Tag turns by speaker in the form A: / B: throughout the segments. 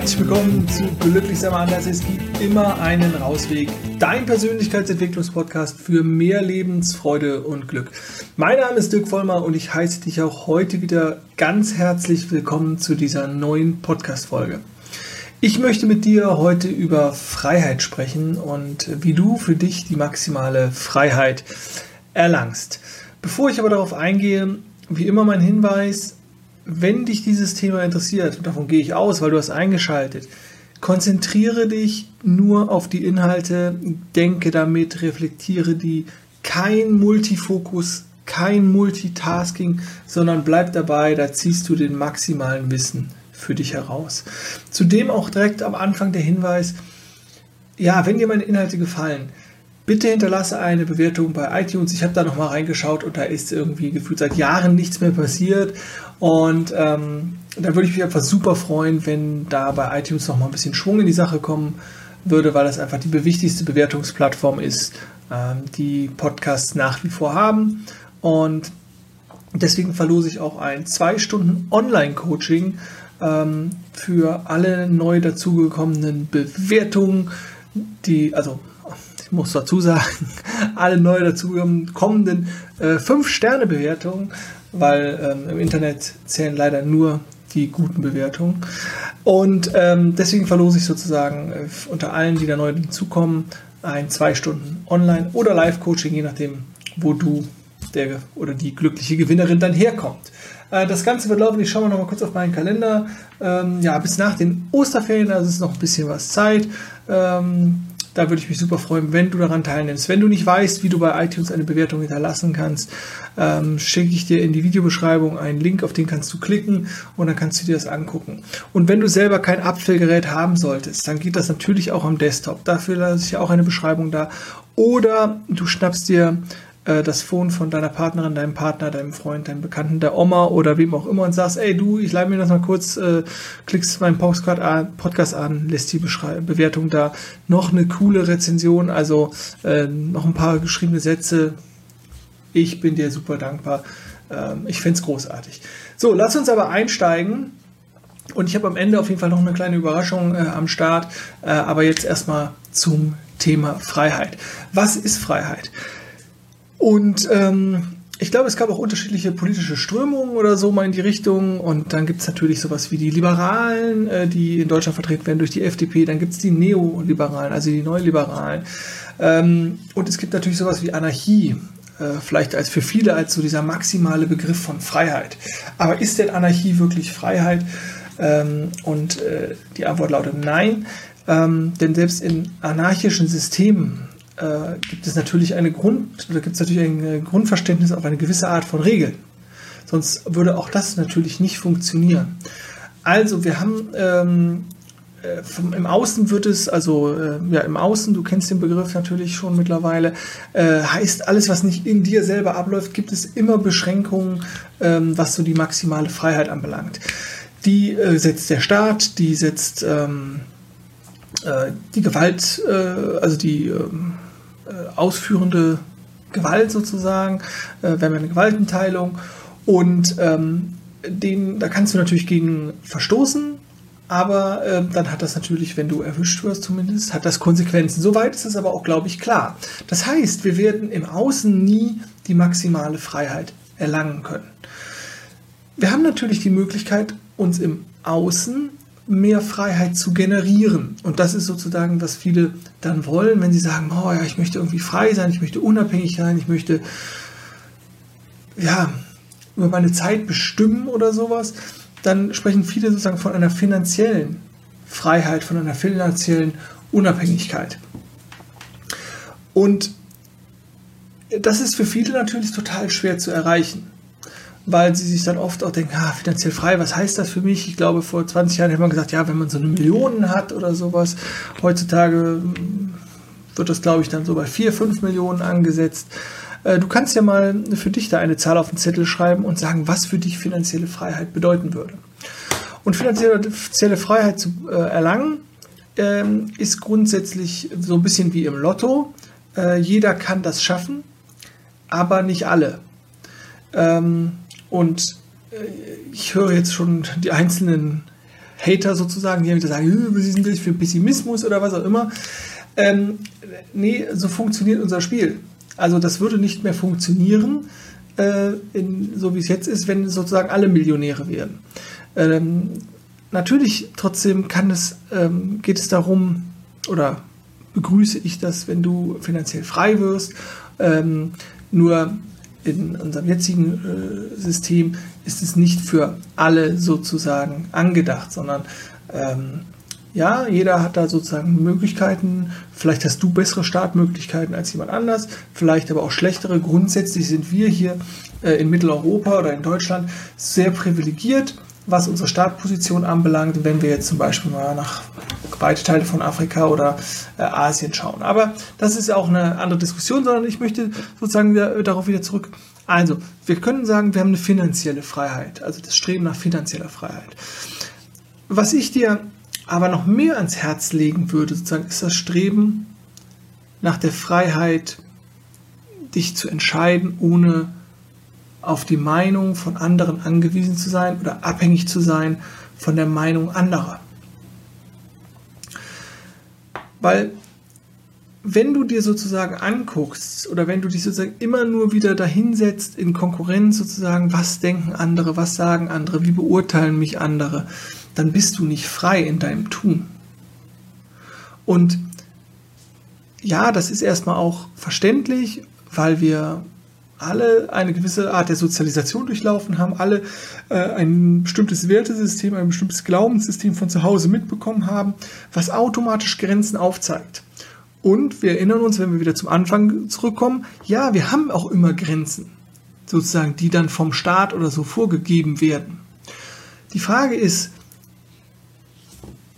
A: Herzlich willkommen zu Glücklich sein anders. Es gibt immer einen Rausweg. Dein Persönlichkeitsentwicklungspodcast für mehr Lebensfreude und Glück. Mein Name ist Dirk Vollmer und ich heiße dich auch heute wieder ganz herzlich willkommen zu dieser neuen Podcast-Folge. Ich möchte mit dir heute über Freiheit sprechen und wie du für dich die maximale Freiheit erlangst. Bevor ich aber darauf eingehe, wie immer mein Hinweis, wenn dich dieses Thema interessiert, und davon gehe ich aus, weil du hast eingeschaltet, konzentriere dich nur auf die Inhalte, denke damit, reflektiere die, kein Multifokus, kein Multitasking, sondern bleib dabei, da ziehst du den maximalen Wissen für dich heraus. Zudem auch direkt am Anfang der Hinweis, ja, wenn dir meine Inhalte gefallen, Bitte hinterlasse eine Bewertung bei iTunes. Ich habe da nochmal reingeschaut und da ist irgendwie gefühlt seit Jahren nichts mehr passiert. Und ähm, da würde ich mich einfach super freuen, wenn da bei iTunes nochmal ein bisschen Schwung in die Sache kommen würde, weil das einfach die wichtigste Bewertungsplattform ist, ähm, die Podcasts nach wie vor haben. Und deswegen verlose ich auch ein zwei Stunden Online-Coaching ähm, für alle neu dazugekommenen Bewertungen, die, also ich muss dazu sagen, alle neu dazu kommenden äh, 5-Sterne-Bewertungen, weil ähm, im Internet zählen leider nur die guten Bewertungen. Und ähm, deswegen verlose ich sozusagen äh, unter allen, die da neu dazukommen, ein 2 Stunden Online- oder Live-Coaching, je nachdem, wo du der oder die glückliche Gewinnerin dann herkommt. Äh, das Ganze wird laufen, ich schaue mal noch mal kurz auf meinen Kalender. Ähm, ja, bis nach den Osterferien, also ist noch ein bisschen was Zeit. Ähm, da würde ich mich super freuen, wenn du daran teilnimmst. Wenn du nicht weißt, wie du bei iTunes eine Bewertung hinterlassen kannst, ähm, schicke ich dir in die Videobeschreibung einen Link, auf den kannst du klicken und dann kannst du dir das angucken. Und wenn du selber kein Abfüllgerät haben solltest, dann geht das natürlich auch am Desktop. Dafür lasse ich auch eine Beschreibung da. Oder du schnappst dir äh, das Phone von deiner Partnerin, deinem Partner, deinem Freund, deinem Bekannten, der Oma oder wem auch immer und sagst, ey du, ich leite mir das mal kurz, äh, klickst meinen Podcast an, Podcast an, lässt die Beschrei Bewertung da, noch eine coole Rezension, also äh, noch ein paar geschriebene Sätze. Ich bin dir super dankbar. Ähm, ich es großartig. So, lass uns aber einsteigen. Und ich habe am Ende auf jeden Fall noch eine kleine Überraschung äh, am Start. Äh, aber jetzt erstmal zum Thema Freiheit. Was ist Freiheit? Und ähm, ich glaube, es gab auch unterschiedliche politische Strömungen oder so mal in die Richtung. Und dann gibt es natürlich sowas wie die Liberalen, äh, die in Deutschland vertreten werden durch die FDP. Dann gibt es die Neoliberalen, also die Neoliberalen. Ähm, und es gibt natürlich sowas wie Anarchie. Äh, vielleicht als für viele als so dieser maximale Begriff von Freiheit. Aber ist denn Anarchie wirklich Freiheit? Ähm, und äh, die Antwort lautet nein. Ähm, denn selbst in anarchischen Systemen äh, gibt es natürlich eine Grund, gibt es natürlich ein äh, Grundverständnis auf eine gewisse Art von Regeln. Sonst würde auch das natürlich nicht funktionieren. Also wir haben ähm, äh, vom, im Außen wird es, also äh, ja im Außen, du kennst den Begriff natürlich schon mittlerweile, äh, heißt alles, was nicht in dir selber abläuft, gibt es immer Beschränkungen, ähm, was so die maximale Freiheit anbelangt. Die äh, setzt der Staat, die setzt ähm, die Gewalt, also die ähm, äh, ausführende Gewalt sozusagen. Äh, wir eine Gewaltenteilung und ähm, den, da kannst du natürlich gegen verstoßen, aber äh, dann hat das natürlich, wenn du erwischt wirst zumindest, hat das Konsequenzen. Soweit ist es aber auch, glaube ich, klar. Das heißt, wir werden im Außen nie die maximale Freiheit erlangen können. Wir haben natürlich die Möglichkeit, uns im Außen mehr Freiheit zu generieren. Und das ist sozusagen, was viele dann wollen, wenn sie sagen, oh ja, ich möchte irgendwie frei sein, ich möchte unabhängig sein, ich möchte ja über meine Zeit bestimmen oder sowas, dann sprechen viele sozusagen von einer finanziellen Freiheit, von einer finanziellen Unabhängigkeit. Und das ist für viele natürlich total schwer zu erreichen weil sie sich dann oft auch denken, ah, finanziell frei, was heißt das für mich? Ich glaube, vor 20 Jahren hätte man gesagt, ja, wenn man so eine Million hat oder sowas. Heutzutage hm, wird das, glaube ich, dann so bei 4, 5 Millionen angesetzt. Äh, du kannst ja mal für dich da eine Zahl auf den Zettel schreiben und sagen, was für dich finanzielle Freiheit bedeuten würde. Und finanzielle Freiheit zu äh, erlangen, ähm, ist grundsätzlich so ein bisschen wie im Lotto. Äh, jeder kann das schaffen, aber nicht alle. Ähm, und äh, ich höre jetzt schon die einzelnen Hater sozusagen, die wieder sagen, denn das für Pessimismus oder was auch immer. Ähm, nee, so funktioniert unser Spiel. Also das würde nicht mehr funktionieren, äh, in, so wie es jetzt ist, wenn sozusagen alle Millionäre werden. Ähm, natürlich trotzdem kann es, ähm, geht es darum, oder begrüße ich das, wenn du finanziell frei wirst. Ähm, nur in unserem jetzigen äh, System ist es nicht für alle sozusagen angedacht, sondern ähm, ja, jeder hat da sozusagen Möglichkeiten. Vielleicht hast du bessere Startmöglichkeiten als jemand anders, vielleicht aber auch schlechtere. Grundsätzlich sind wir hier äh, in Mitteleuropa oder in Deutschland sehr privilegiert, was unsere Startposition anbelangt, wenn wir jetzt zum Beispiel mal nach weite Teile von Afrika oder äh, Asien schauen. Aber das ist auch eine andere Diskussion, sondern ich möchte sozusagen wieder, darauf wieder zurück. Also, wir können sagen, wir haben eine finanzielle Freiheit, also das Streben nach finanzieller Freiheit. Was ich dir aber noch mehr ans Herz legen würde, sozusagen, ist das Streben nach der Freiheit, dich zu entscheiden, ohne auf die Meinung von anderen angewiesen zu sein oder abhängig zu sein von der Meinung anderer. Weil wenn du dir sozusagen anguckst oder wenn du dich sozusagen immer nur wieder dahinsetzt in Konkurrenz sozusagen, was denken andere, was sagen andere, wie beurteilen mich andere, dann bist du nicht frei in deinem Tun. Und ja, das ist erstmal auch verständlich, weil wir alle eine gewisse Art der Sozialisation durchlaufen haben, alle äh, ein bestimmtes Wertesystem, ein bestimmtes Glaubenssystem von zu Hause mitbekommen haben, was automatisch Grenzen aufzeigt. Und wir erinnern uns, wenn wir wieder zum Anfang zurückkommen, ja, wir haben auch immer Grenzen, sozusagen, die dann vom Staat oder so vorgegeben werden. Die Frage ist,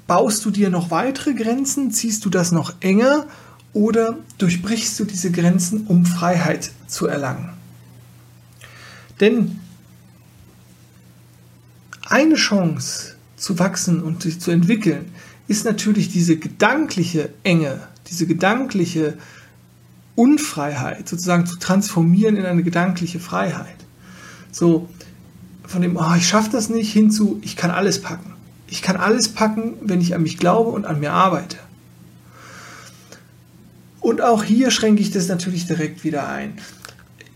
A: baust du dir noch weitere Grenzen, ziehst du das noch enger oder durchbrichst du diese Grenzen, um Freiheit zu erlangen? Denn eine Chance zu wachsen und sich zu entwickeln ist natürlich diese gedankliche Enge, diese gedankliche Unfreiheit sozusagen zu transformieren in eine gedankliche Freiheit. So von dem, oh, ich schaffe das nicht, hinzu, ich kann alles packen. Ich kann alles packen, wenn ich an mich glaube und an mir arbeite. Und auch hier schränke ich das natürlich direkt wieder ein.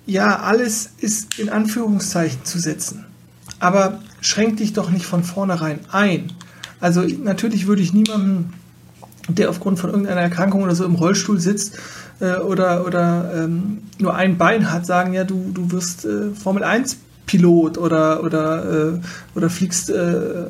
A: Ja, alles ist in Anführungszeichen zu setzen. Aber schränk dich doch nicht von vornherein ein. Also natürlich würde ich niemanden, der aufgrund von irgendeiner Erkrankung oder so im Rollstuhl sitzt äh, oder, oder ähm, nur ein Bein hat, sagen, ja, du, du wirst äh, Formel 1 Pilot oder, oder, äh, oder fliegst äh,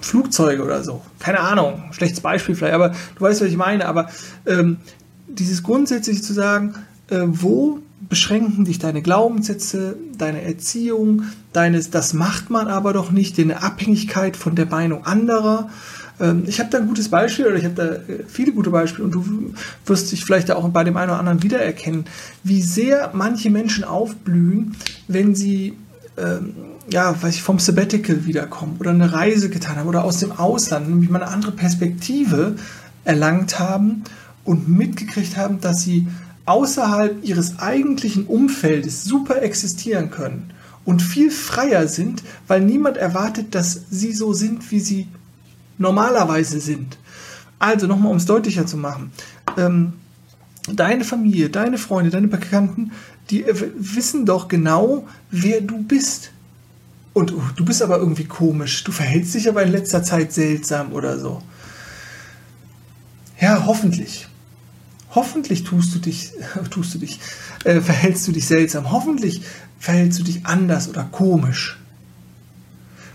A: Flugzeuge oder so. Keine Ahnung, schlechtes Beispiel vielleicht, aber du weißt, was ich meine. Aber ähm, dieses grundsätzliche zu sagen, äh, wo beschränken dich deine Glaubenssätze, deine Erziehung, deines, das macht man aber doch nicht, deine Abhängigkeit von der Meinung anderer. Ähm, ich habe da ein gutes Beispiel oder ich habe da äh, viele gute Beispiele und du wirst dich vielleicht auch bei dem einen oder anderen wiedererkennen, wie sehr manche Menschen aufblühen, wenn sie ähm, ja, weiß ich, vom Sabbatical wiederkommen oder eine Reise getan haben oder aus dem Ausland, nämlich mal eine andere Perspektive erlangt haben und mitgekriegt haben, dass sie außerhalb ihres eigentlichen Umfeldes super existieren können und viel freier sind, weil niemand erwartet, dass sie so sind, wie sie normalerweise sind. Also nochmal, um es deutlicher zu machen. Ähm, deine Familie, deine Freunde, deine Bekannten, die wissen doch genau, wer du bist. Und uh, du bist aber irgendwie komisch. Du verhältst dich aber in letzter Zeit seltsam oder so. Ja, hoffentlich. Hoffentlich tust du dich, tust du dich, äh, verhältst du dich seltsam. Hoffentlich verhältst du dich anders oder komisch.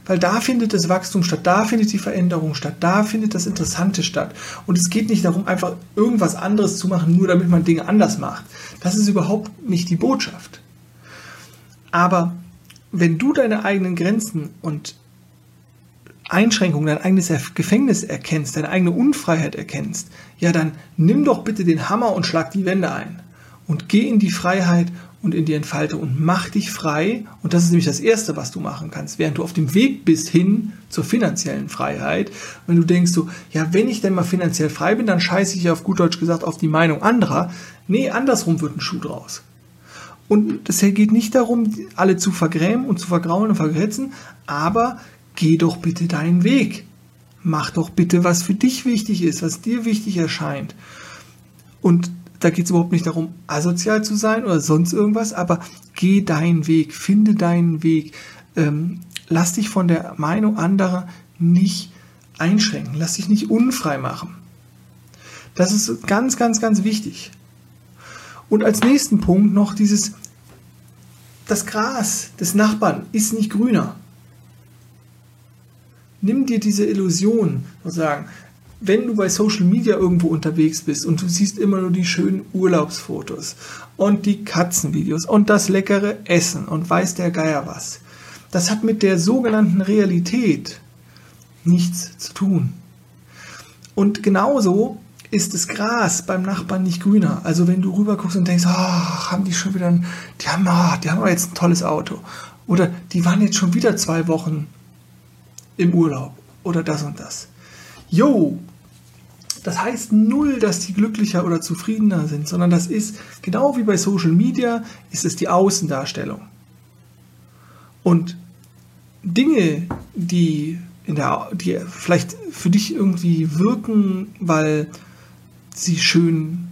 A: Weil da findet das Wachstum statt, da findet die Veränderung statt, da findet das Interessante statt. Und es geht nicht darum, einfach irgendwas anderes zu machen, nur damit man Dinge anders macht. Das ist überhaupt nicht die Botschaft. Aber wenn du deine eigenen Grenzen und Einschränkungen, dein eigenes Gefängnis erkennst, deine eigene Unfreiheit erkennst, ja, dann nimm doch bitte den Hammer und schlag die Wände ein. Und geh in die Freiheit und in die Entfaltung und mach dich frei. Und das ist nämlich das Erste, was du machen kannst, während du auf dem Weg bist hin zur finanziellen Freiheit. Wenn du denkst so, ja, wenn ich denn mal finanziell frei bin, dann scheiße ich auf gut Deutsch gesagt auf die Meinung anderer. Nee, andersrum wird ein Schuh draus. Und es geht nicht darum, alle zu vergrämen und zu vergraulen und vergrätzen, aber geh doch bitte deinen Weg. mach doch bitte, was für dich wichtig ist, was dir wichtig erscheint. Und da geht es überhaupt nicht darum, asozial zu sein oder sonst irgendwas, aber geh deinen Weg, finde deinen Weg. Ähm, lass dich von der Meinung anderer nicht einschränken, lass dich nicht unfrei machen. Das ist ganz, ganz, ganz wichtig. Und als nächsten Punkt noch dieses, das Gras des Nachbarn ist nicht grüner. Nimm dir diese Illusion, sozusagen, wenn du bei Social Media irgendwo unterwegs bist und du siehst immer nur die schönen Urlaubsfotos und die Katzenvideos und das leckere Essen und weiß der Geier was, das hat mit der sogenannten Realität nichts zu tun. Und genauso ist das Gras beim Nachbarn nicht grüner. Also wenn du rüber guckst und denkst, oh, haben die schon wieder, ein, die haben, oh, die haben jetzt ein tolles Auto. Oder die waren jetzt schon wieder zwei Wochen im Urlaub. Oder das und das. Jo, das heißt null, dass die glücklicher oder zufriedener sind, sondern das ist, genau wie bei Social Media, ist es die Außendarstellung. Und Dinge, die, in der, die vielleicht für dich irgendwie wirken, weil sie schön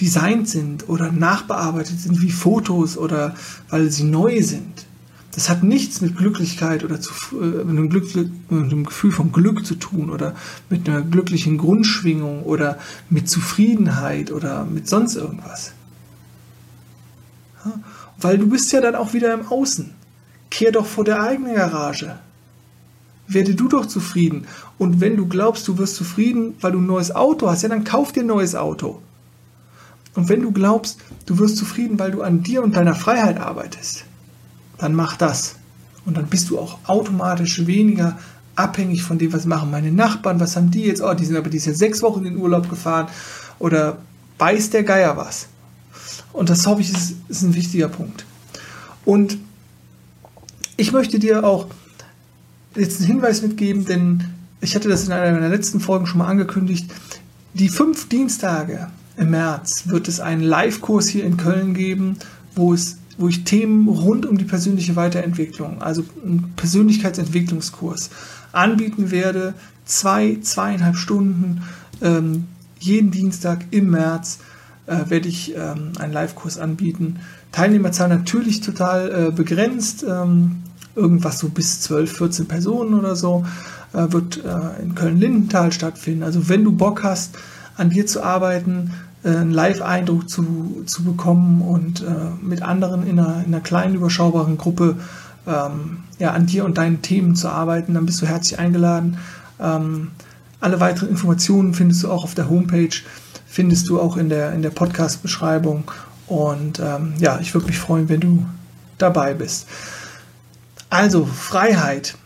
A: designt sind oder nachbearbeitet sind wie Fotos oder weil sie neu sind, das hat nichts mit Glücklichkeit oder zu, äh, mit, einem Glück, mit einem Gefühl von Glück zu tun oder mit einer glücklichen Grundschwingung oder mit Zufriedenheit oder mit sonst irgendwas. Ja? Weil du bist ja dann auch wieder im Außen. Kehr doch vor der eigenen Garage. Werde du doch zufrieden. Und wenn du glaubst, du wirst zufrieden, weil du ein neues Auto hast, ja, dann kauf dir ein neues Auto. Und wenn du glaubst, du wirst zufrieden, weil du an dir und deiner Freiheit arbeitest, dann mach das. Und dann bist du auch automatisch weniger abhängig von dem, was machen meine Nachbarn, was haben die jetzt, oh, die sind aber dieses Jahr sechs Wochen in den Urlaub gefahren oder beißt der Geier was. Und das hoffe ich, ist, ist ein wichtiger Punkt. Und ich möchte dir auch jetzt einen Hinweis mitgeben, denn ich hatte das in einer meiner letzten Folgen schon mal angekündigt. Die fünf Dienstage im März wird es einen Live-Kurs hier in Köln geben, wo es wo ich Themen rund um die persönliche Weiterentwicklung, also einen Persönlichkeitsentwicklungskurs, anbieten werde. Zwei, zweieinhalb Stunden ähm, jeden Dienstag im März äh, werde ich ähm, einen Live-Kurs anbieten. Teilnehmerzahl natürlich total äh, begrenzt, ähm, irgendwas so bis 12, 14 Personen oder so, äh, wird äh, in Köln-Lindenthal stattfinden. Also wenn du Bock hast, an dir zu arbeiten, einen Live-Eindruck zu, zu bekommen und äh, mit anderen in einer, in einer kleinen, überschaubaren Gruppe ähm, ja, an dir und deinen Themen zu arbeiten, dann bist du herzlich eingeladen. Ähm, alle weiteren Informationen findest du auch auf der Homepage, findest du auch in der, in der Podcast-Beschreibung. Und ähm, ja, ich würde mich freuen, wenn du dabei bist. Also, Freiheit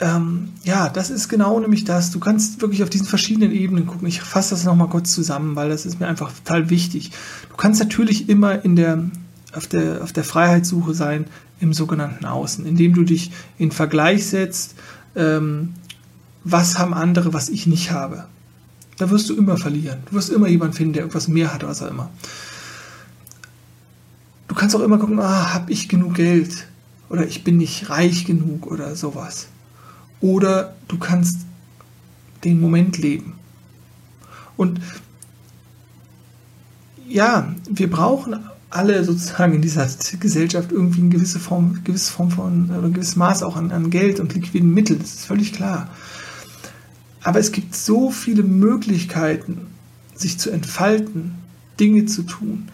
A: ähm, ja, das ist genau nämlich das. Du kannst wirklich auf diesen verschiedenen Ebenen gucken. Ich fasse das nochmal kurz zusammen, weil das ist mir einfach total wichtig. Du kannst natürlich immer in der, auf, der, auf der Freiheitssuche sein im sogenannten Außen, indem du dich in Vergleich setzt, ähm, was haben andere, was ich nicht habe. Da wirst du immer verlieren. Du wirst immer jemanden finden, der irgendwas mehr hat, was er immer. Du kannst auch immer gucken, ah, habe ich genug Geld? Oder ich bin nicht reich genug oder sowas oder du kannst den Moment leben. Und ja, wir brauchen alle sozusagen in dieser Gesellschaft irgendwie eine gewisse Form, gewisse Form von, oder ein gewisses Maß auch an, an Geld und liquiden Mitteln, das ist völlig klar. Aber es gibt so viele Möglichkeiten, sich zu entfalten, Dinge zu tun,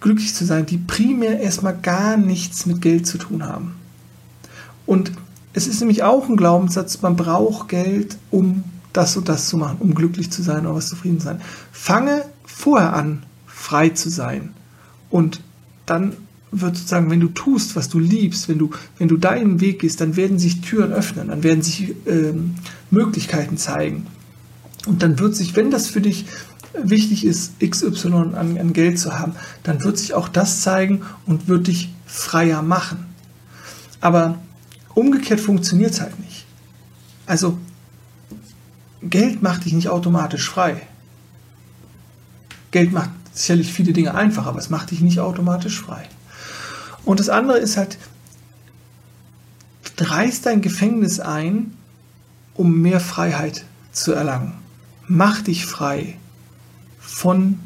A: glücklich zu sein, die primär erstmal gar nichts mit Geld zu tun haben. Und es ist nämlich auch ein Glaubenssatz, man braucht Geld, um das und das zu machen, um glücklich zu sein oder was zufrieden zu sein. Fange vorher an, frei zu sein. Und dann wird sozusagen, wenn du tust, was du liebst, wenn du, wenn du deinen Weg gehst, dann werden sich Türen öffnen, dann werden sich ähm, Möglichkeiten zeigen. Und dann wird sich, wenn das für dich wichtig ist, XY an, an Geld zu haben, dann wird sich auch das zeigen und wird dich freier machen. Aber Umgekehrt funktioniert es halt nicht. Also, Geld macht dich nicht automatisch frei. Geld macht sicherlich viele Dinge einfacher, aber es macht dich nicht automatisch frei. Und das andere ist halt, reiß dein Gefängnis ein, um mehr Freiheit zu erlangen. Mach dich frei von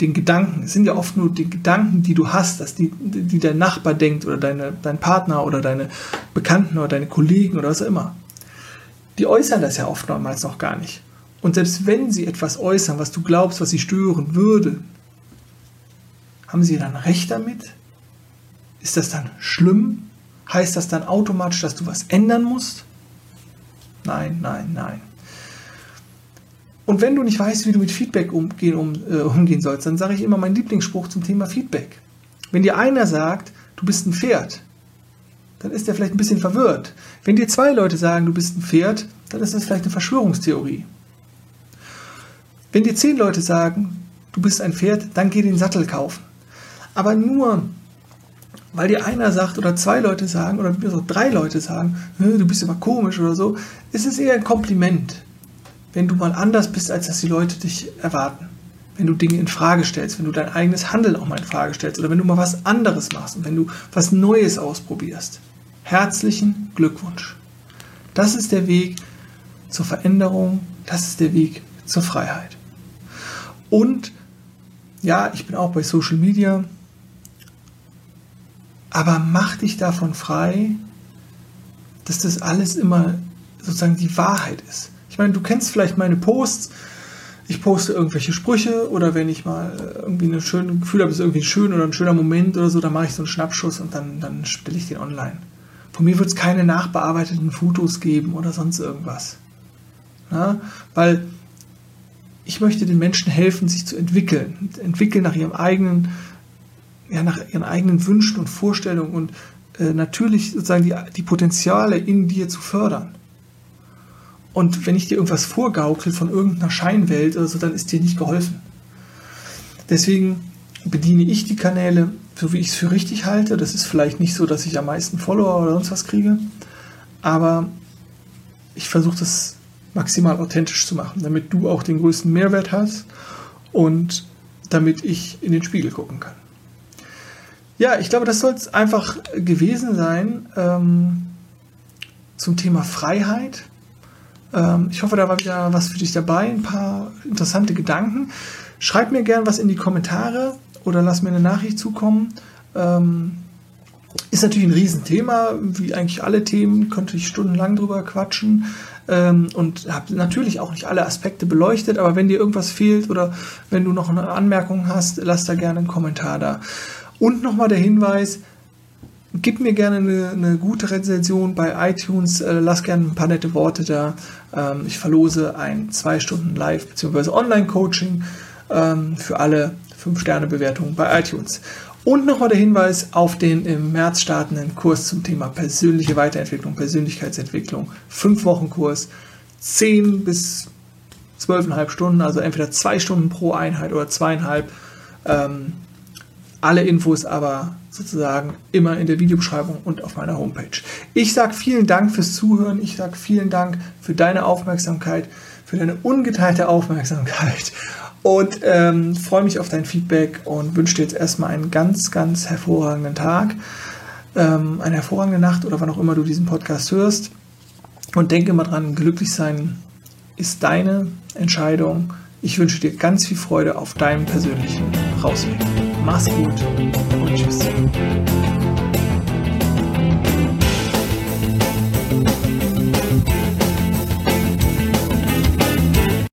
A: den Gedanken. Es sind ja oft nur die Gedanken, die du hast, dass die, die dein Nachbar denkt oder deine, dein Partner oder deine Bekannten oder deine Kollegen oder was auch immer. Die äußern das ja oftmals noch gar nicht. Und selbst wenn sie etwas äußern, was du glaubst, was sie stören würde, haben sie dann recht damit? Ist das dann schlimm? Heißt das dann automatisch, dass du was ändern musst? Nein, nein, nein. Und wenn du nicht weißt, wie du mit Feedback umgehen, um, äh, umgehen sollst, dann sage ich immer meinen Lieblingsspruch zum Thema Feedback. Wenn dir einer sagt, du bist ein Pferd, dann ist er vielleicht ein bisschen verwirrt. Wenn dir zwei Leute sagen, du bist ein Pferd, dann ist das vielleicht eine Verschwörungstheorie. Wenn dir zehn Leute sagen, du bist ein Pferd, dann geh den Sattel kaufen. Aber nur, weil dir einer sagt oder zwei Leute sagen oder drei Leute sagen, du bist aber komisch oder so, ist es eher ein Kompliment wenn du mal anders bist, als dass die Leute dich erwarten. Wenn du Dinge in Frage stellst, wenn du dein eigenes Handeln auch mal in Frage stellst oder wenn du mal was anderes machst und wenn du was Neues ausprobierst. Herzlichen Glückwunsch. Das ist der Weg zur Veränderung, das ist der Weg zur Freiheit. Und ja, ich bin auch bei Social Media, aber mach dich davon frei, dass das alles immer sozusagen die Wahrheit ist. Ich meine, du kennst vielleicht meine Posts. Ich poste irgendwelche Sprüche oder wenn ich mal irgendwie ein schönes Gefühl habe, ist irgendwie schön oder ein schöner Moment oder so, dann mache ich so einen Schnappschuss und dann, dann stelle ich den online. Von mir wird es keine nachbearbeiteten Fotos geben oder sonst irgendwas. Ja, weil ich möchte den Menschen helfen, sich zu entwickeln. Entwickeln nach ihrem eigenen, ja, nach ihren eigenen Wünschen und Vorstellungen und äh, natürlich sozusagen die, die Potenziale in dir zu fördern. Und wenn ich dir irgendwas vorgaukel von irgendeiner Scheinwelt oder so, dann ist dir nicht geholfen. Deswegen bediene ich die Kanäle, so wie ich es für richtig halte. Das ist vielleicht nicht so, dass ich am meisten Follower oder sonst was kriege, aber ich versuche das maximal authentisch zu machen, damit du auch den größten Mehrwert hast und damit ich in den Spiegel gucken kann. Ja, ich glaube, das soll es einfach gewesen sein ähm, zum Thema Freiheit. Ähm, ich hoffe, da war wieder was für dich dabei, ein paar interessante Gedanken. Schreib mir gern was in die Kommentare oder lass mir eine Nachricht zukommen. Ähm, ist natürlich ein Riesenthema, wie eigentlich alle Themen, könnte ich stundenlang drüber quatschen ähm, und habe natürlich auch nicht alle Aspekte beleuchtet, aber wenn dir irgendwas fehlt oder wenn du noch eine Anmerkung hast, lass da gerne einen Kommentar da. Und nochmal der Hinweis, Gib mir gerne eine, eine gute Rezension bei iTunes, äh, lass gerne ein paar nette Worte da. Ähm, ich verlose ein zwei Stunden Live- bzw. Online-Coaching ähm, für alle 5-Sterne-Bewertungen bei iTunes. Und nochmal der Hinweis auf den im März startenden Kurs zum Thema persönliche Weiterentwicklung, Persönlichkeitsentwicklung. 5 Wochen Kurs, 10 bis 12,5 Stunden, also entweder 2 Stunden pro Einheit oder zweieinhalb. Ähm, alle Infos aber sozusagen immer in der Videobeschreibung und auf meiner Homepage. Ich sage vielen Dank fürs Zuhören. Ich sage vielen Dank für deine Aufmerksamkeit, für deine ungeteilte Aufmerksamkeit und ähm, freue mich auf dein Feedback und wünsche dir jetzt erstmal einen ganz, ganz hervorragenden Tag, ähm, eine hervorragende Nacht oder wann auch immer du diesen Podcast hörst. Und denke immer dran, glücklich sein ist deine Entscheidung. Ich wünsche dir ganz viel Freude auf deinem persönlichen Rausweg. Mach's gut und tschüss.